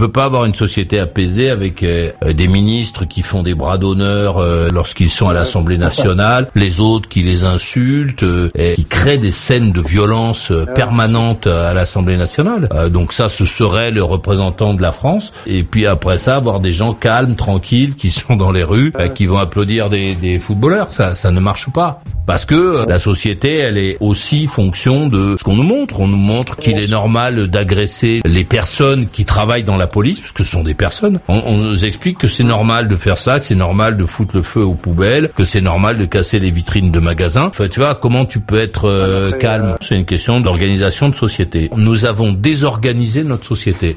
peut pas avoir une société apaisée avec euh, euh, des ministres qui font des bras d'honneur euh, lorsqu'ils sont à l'Assemblée nationale, les autres qui les insultent, et qui créent des scènes de violence permanentes à l'Assemblée nationale. donc ça, ce serait le représentant de la France. Et puis après ça, avoir des gens calmes, tranquilles, qui sont dans les rues, qui vont applaudir des, des footballeurs. Ça, ça ne marche pas. Parce que la société, elle est aussi fonction de ce qu'on nous montre. On nous montre qu'il est normal d'agresser les personnes qui travaillent dans la police, parce que ce sont des personnes. On, nous explique que c'est normal de faire ça, que c'est normal de foutre le feu aux poubelles, que c'est normal de casser les vitrines de magasins. Enfin, tu vois, comment tu peux être euh, calme? C'est une question d'organisation de société. Nous avons désorganisé notre société.